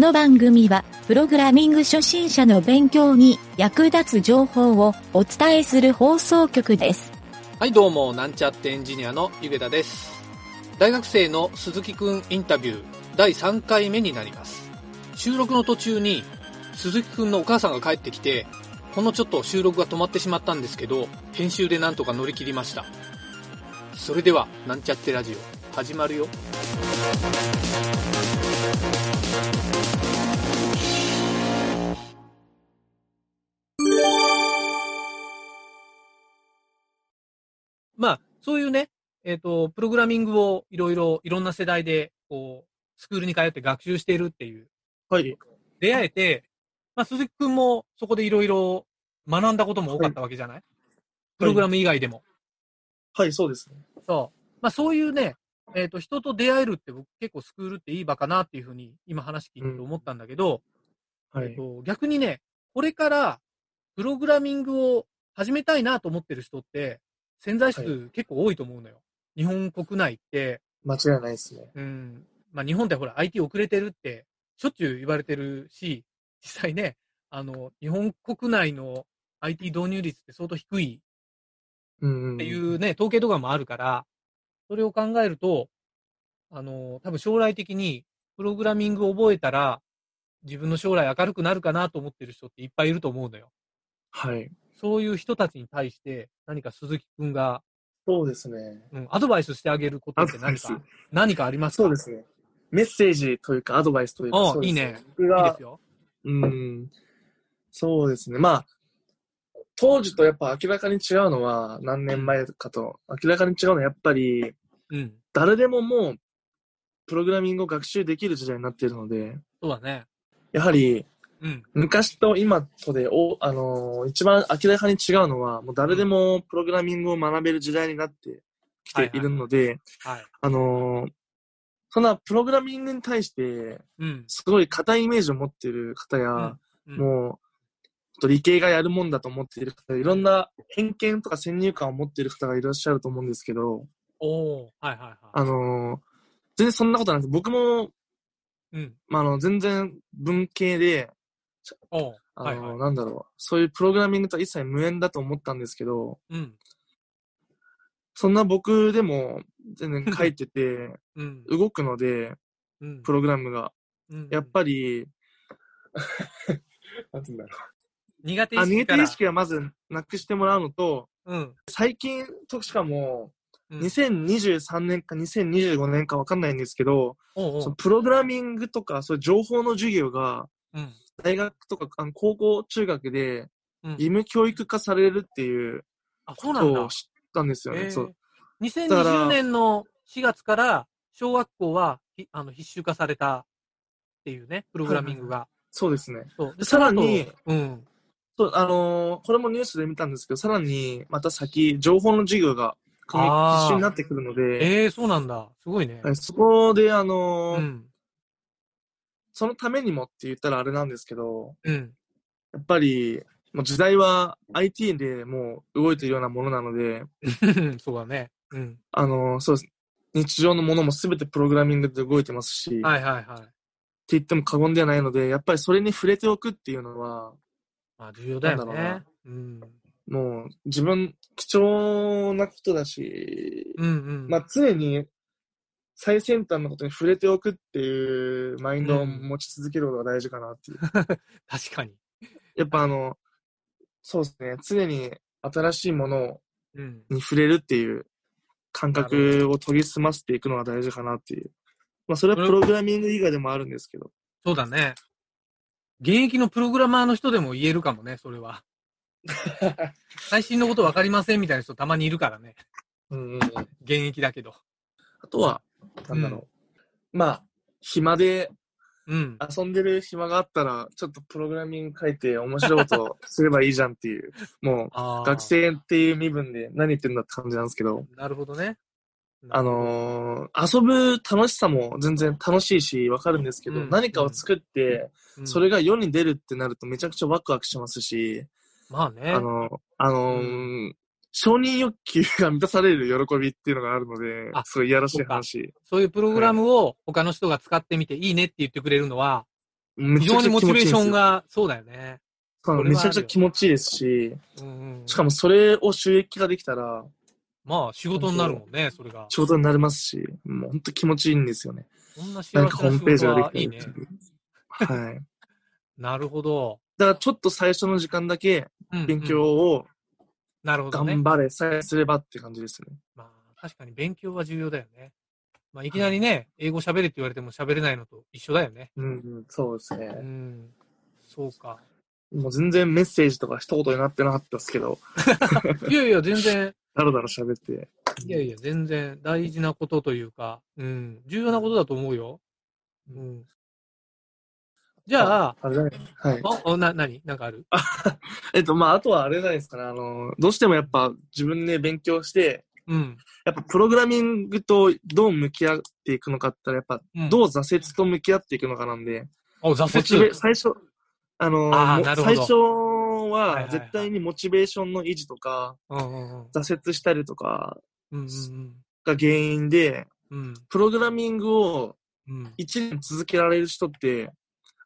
この番組は、プログラミング初心者の勉強に役立つ情報をお伝えする放送局です。はい、どうも、なんちゃってエンジニアのゆげたです。大学生の鈴木くんインタビュー第3回目になります。収録の途中に鈴木くんのお母さんが帰ってきて、ほんのちょっと収録が止まってしまったんですけど、編集でなんとか乗り切りました。それでは、なんちゃってラジオ、始まるよ。そういうね、えっ、と、プログラミングをいろいろ、いろんな世代で、こう、スクールに通って学習しているっていう、はい。出会えて、まあ、鈴木くんもそこでいろいろ学んだことも多かったわけじゃない、プログラム以外でも。はい、そうですね。そう。まあ、そういうね、えっ、と、人と出会えるって僕結構スクールっていい場かなっていうふうに今話聞いてて思ったんだけど、はい。えっと、逆にね、これからプログラミングを始めたいなと思ってる人って潜在数は結構多いと思うのよ。日本国内って、間違いないですね。うん。まあ日本ってほら IT 遅れてるってしょっちゅう言われてるし、実際ね、あの、日本国内の IT 導入率って相当低い。っていうね、統計とかもあるから、それを考えると、あの、多分将来的にプログラミングを覚えたら、自分の将来明るくなるかなと思ってる人っていっぱいいると思うのよ。はい。そういう人たちに対して、何か鈴木くんが、そうですね。うん、アドバイスしてあげることって何か、何かありますか？そうですね。メッセージというか、アドバイスというか、ういいね。僕がいいです、よ。うん。そうですね。まあ、当時とやっぱ明らかに違うのは、何年前かと、明らかに違うのは、やっぱり、うん。誰でももう、プログラミングを学習できる時代になっているので、そうだね。やはり、うん。昔と今とで、お、あのー一番明らかに違うのは、もう誰でもプログラミングを学べる時代になってきているので、はい。あのーそんなプログラミングに対して、うん。すごい硬いイメージを持っている方や、うん、もう、理系がやるもんだと思っている方、いろんな偏見とか先入観を持っている方がいらっしゃると思うんですけど、おー、はいはいはい。あのー全然そんなことなくて、僕も、うん。まあ、あの、全然文系で、あのーはいはい。なんだろう、そういうプログラミングとは一切無縁だと思ったんですけど、うん。そんな僕でも全然書いてて、うん。動くので、うん。プログラムが。うんやっぱり、なんうんだろ苦手意識。苦手意識はまずなくしてもらうのと、うん。最近としかも、うん2023年か2025年かわかんないんですけど、おうおうそのプログラミングとか、そういう情報の授業が、うん。大学とかあの高校、中学でうん義務教育化されるっていうことを。知ったんですよね。えーそう。2020年の4月から小学校はひあの必修化されたっていうね、プログラミングが。そうですね。さらに、うん。そう、あのーこれもニュースで見たんですけど、さらにまた先、情報の授業が必修になってくるので、ええー、そうなんだ。すごいね。はいそこで、あのーうん。そのためにもって言ったらあれなんですけど、うん。やっぱり、もう時代は IT でもう動いているようなものなので、そうだね。うん。あのーそうです。日常のものも全てプログラミングで動いてますし、はいはいはい。って言っても過言ではないので、やっぱりそれに触れておくっていうのは、まあ、重要だよねな。うん。もう自分、貴重なことだし、うんうん。まあ常に最先端のことに触れておくっていうマインドを持ち続けることが大事かなっていう。確かに。やっぱあの、そうですね、常に新しいものうん。に触れるっていう感覚を研ぎ澄ませていくのが大事かなっていう。まあそれはプログラミング以外でもあるんですけど。そうだね。現役のプログラマーの人でも言えるかもね、それは。最新のこと分かりませんみたいな人たまにいるからね。うんうんうん現役だけど。あとは、なんだろう。まあ、暇でうん。遊んでる暇があったら、ちょっとプログラミング書いて面白いこと すればいいじゃんっていう、もう、学生っていう身分で何言ってんだって感じなんですけど、なるほどね。あのー遊ぶ楽しさも全然楽しいし、わかるんですけど、うん。何かを作って、うん。それが世に出るってなるとめちゃくちゃワクワクしますし、まあね。あの、あのー承認欲求が満たされる喜びっていうのがあるのであ、すごいいやらしい話。そういうプログラムを他の人が使ってみていいねって言ってくれるのは、め非常にモチベーションが、が、そうだよね。めちゃくちゃ気持ちいいですし、うんうん、しかもそれを収益化できたらまあ、仕事になるもんね、それが。仕事になりますし、もう本当気持ちいいんですよね。そんな幸せなホームページがではいいね。はい。なるほど。だからちょっと最初の時間だけ勉強をなるほどね頑。張れさえすればって感じですね。まあ、確かに勉強は重要だよね。まあ、いきなりね、英語喋れって言われても喋れないのと一緒だよね。うん、うん、そうですうね。ん。そうか。もう全然メッセージとか一言になってなかったですけど、いやいや、全然、だらだら喋って。いやいや、全然大事なことというか、うん、重要なことだと思うよ。うん。じゃあ、あれだね。はい。あ、おな、なになんかある？えっと、まあ、あとはあれじゃないですかね。あの、どうしてもやっぱ自分で勉強して、うん。やっぱプログラミングとどう向き合っていくのかって言ったら、やっぱうんどう挫折と向き合っていくのかなんで、お、挫折。ベ最初、あの最初はいはいははい絶対にモチベーションの維持とか。挫折したりとかが原因で、うん。うん。プログラミングをうん。1年続けられる人って、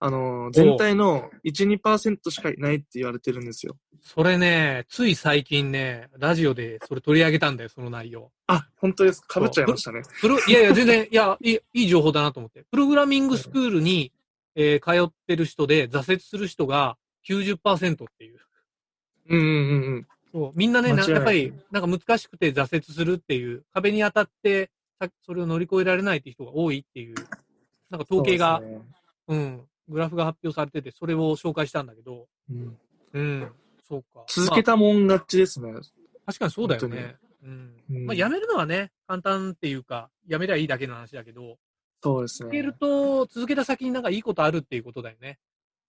あの全体の1、2%しかいないって言われてるんですよ。それね、つい最近ね、ラジオでそれ取り上げたんだよ、その内容。あ、本当です。か？ぶっちゃいましたね。プロ、いやいや、全然、いや、いいいい情報だなと思って。プログラミングスクールに、えー通ってる人で挫折する人が90%っていう。うんうんうんうん。そうみんなね、なやっぱり、なんか難しくて挫折するっていう、壁に当たって、さそれを乗り越えられないっていう人が多いっていう、なんか統計が、そうねうん、グラフが発表されてて、それを紹介したんだけど、うんうん、そうか。続けたもん勝ちですね。まあ確かにそうだよ本ね。うん。うんまあ、やめるのはね、簡単っていうか、やめりゃいいだけの話だけど、そうです続けるね。と、続けた先になんかいいことあるっていうことだよね。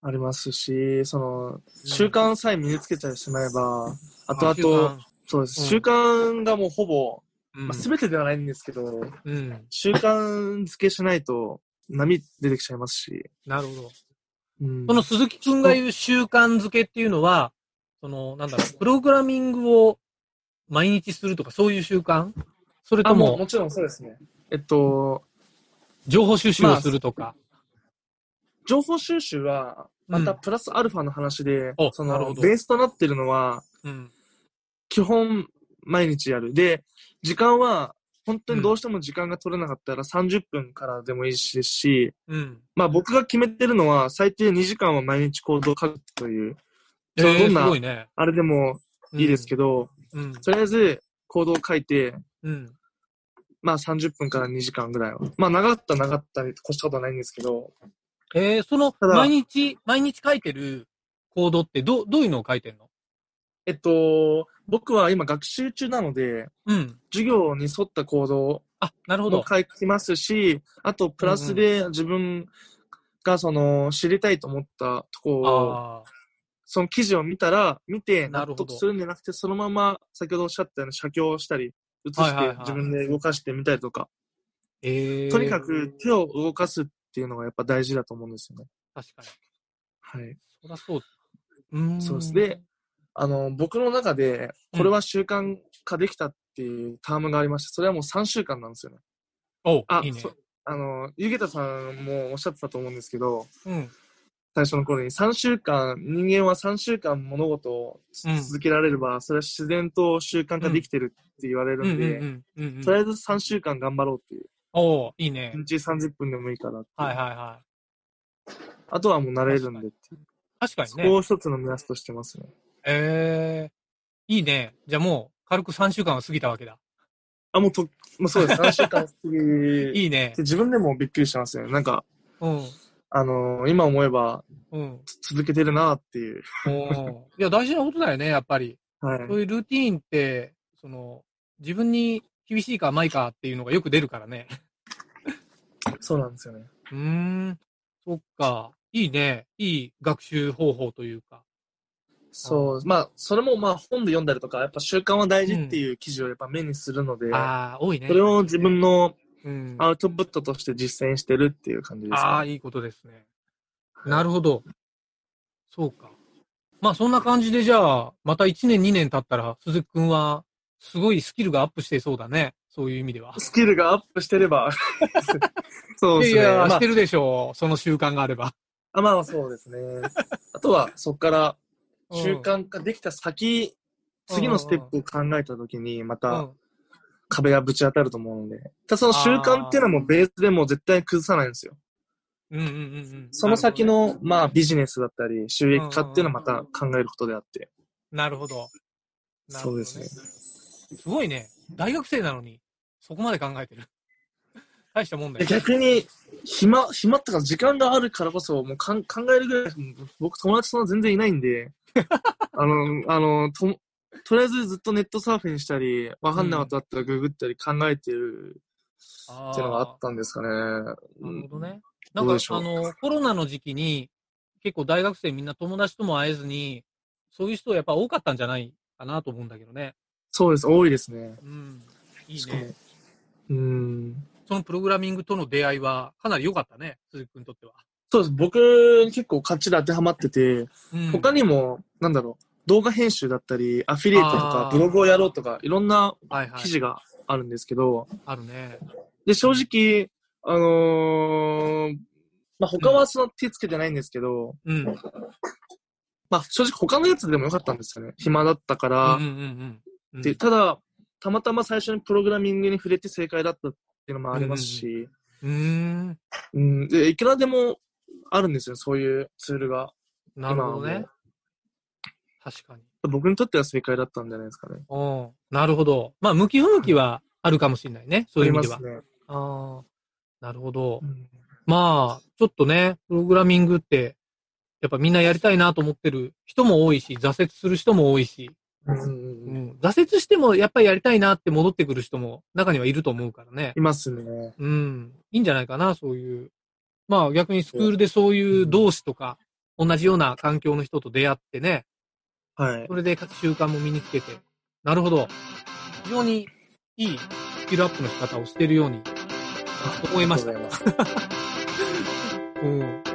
ありますし、その、習慣さえ身につけちゃいしまえば、あとあ習と慣、そうです。うん習慣がもうほぼ、うんまあ、全てではないんですけど、うん。習慣づけしないと波出てきちゃいますし。なるほど。うんその鈴木くんが言う習慣づけっていうのは、その、なんだろう、プログラミングを毎日するとか、そういう習慣？それあ、とももちろんそうですね。えっと、情報収集をするとか？情報収集は、またうんプラスアルファの話で、おその、ベースとなってるのは、うん。基本毎日やる。で、時間は、本当にどうしても時間が取れなかったら30分からでもいいしですし、うん。まあ僕が決めてるのは最低2時間は毎日行動を書くという、えー、どんなね。あれでもいいですけど、うん。とりあえず行動を書いて、うん。まあ30分から2時間ぐらいは。まあ長かったら長かったに越したことはないんですけど、えー、その、毎日、毎日書いてるコードって、ど、どういうのを書いてんの？えっと、僕は今学習中なので、うん。授業に沿った行動あ、なるほもど。書きますし、あとプラスで自分がその知りたいと思ったところを。その記事を見たら、見て納得するんじゃなくて、そのまま先ほどおっしゃったように写経したり、写して自分で動かしてみたりとか、えー、とにかく手を動かすっていうのがやっぱ大事だと思うんですよね。確かに。はい。そりゃそう。うーん。そうです。で、あの、僕の中で、これは習慣化できたっていうタームがありまして、それはもう3週間なんですよね。おあ、いいね。そあの、ゆげたさんもおっしゃってたと思うんですけど、うん。最初の頃に3週間、人間は3週間物事をうん続けられれば、それは自然と習慣化できてるって言われうんうんるんで、うんうんうん。とりあえず3週間頑張ろうっていう。おいいね1。日30分でもいいからはいはいはい。あとはもう慣れるんでっていう。確かにね。そこを一つの目安としてますね。えー、いいね。じゃあもう、軽く3週間は過ぎたわけだ。あ、もうと、もうそうです。3週間過ぎいいねで。自分でもびっくりしてますね。なんか、うん。あのー今思えばうん。続けてるなっていう。おいや、大事なことだよね、やっぱり。はい。そういうルーティーンって、その、自分に厳しいか甘いかっていうのがよく出るからね。そうなんですよね。うーん。そっか。いいね。いい学習方法というか。そう。まあ、それもまあ本で読んだりとか、やっぱ習慣は大事っていう記事をやっぱ目にするので、ああ、多いね。それを自分のうん。アウトプットとして実践してるっていう感じです、ね。ああ、いいことですね。なるほど。そうか。まあそんな感じでじゃあ、また1年2年経ったら、鈴木くんは、すごいスキルがアップしてそうだね。そういう意味では。スキルがアップしてれば。そうですね。いやいや、まあしてるでしょう。その習慣があれば。あ、まあそうですね。あとは、そこから習慣化できた先、次のステップを考えたときに、またうん。壁がぶち当たると思うので。ただその習慣っていうのもベースでもう絶対崩さないんですよ。うんうんうんうん。その先なるほどね。の、まあビジネスだったり、収益化っていうのはまた考えることであって。なるほど。なるほどそうですね。すごいね。大学生なのに、そこまで考えてる。大したもんだでよ。逆に、暇、暇ってか時間があるからこそ、もうかん考えるぐらい、僕友達そんな全然いないんで、あの、あの、と、とりあえずずっとネットサーフィンしたり、わかんなかったらググったり考えてるあっていうのがあったんですかね。なるほどね。なんかあの、コロナの時期に、結構大学生みんな友達とも会えずに、そういう人やっぱ多かったんじゃないかなと思うんだけどね。そうです、多いですね。うん。いいね。うん。そのプログラミングとの出会いはかなり良かったね、鈴木君にとっては。そうです。僕、結構かっちり当てはまってて、うん、他にも、なんだろう、動画編集だったり、アフィリエイトとかブログをやろうとか、いろんなはいはい、記事があるんですけど、あるね。で、正直、あのーまあ、他はその手つけてないんですけど、うん。うんまあ、正直他のやつでもよかったんですよね。暇だったから。うんうんうん。で、ただ、たまたま最初にプログラミングに触れて正解だったいうのもありますし、うーん。うん、で、いくらでもあるんですよ、そういうツールが。なるほどね。確かに。僕にとっては正解だったんじゃないですかね。うん。なるほど。まあ、向き不向きはあるかもしれないね。そういう意味では。あね。ああ。なるほど。うんまあ、ちょっとね、プログラミングって、やっぱみんなやりたいなと思ってる人も多いし、挫折する人も多いし、うん挫折してもやっぱりやりたいなって戻ってくる人も中にはいると思うからね。いますね。うん。いいんじゃないかな、そういう。まあ逆にスクールでそういう同志とか、同じような環境の人と出会ってね、はいそ。れで習慣も身につけて。なるほど。非常にいいスキルアップの仕方をしているように思いました。うん。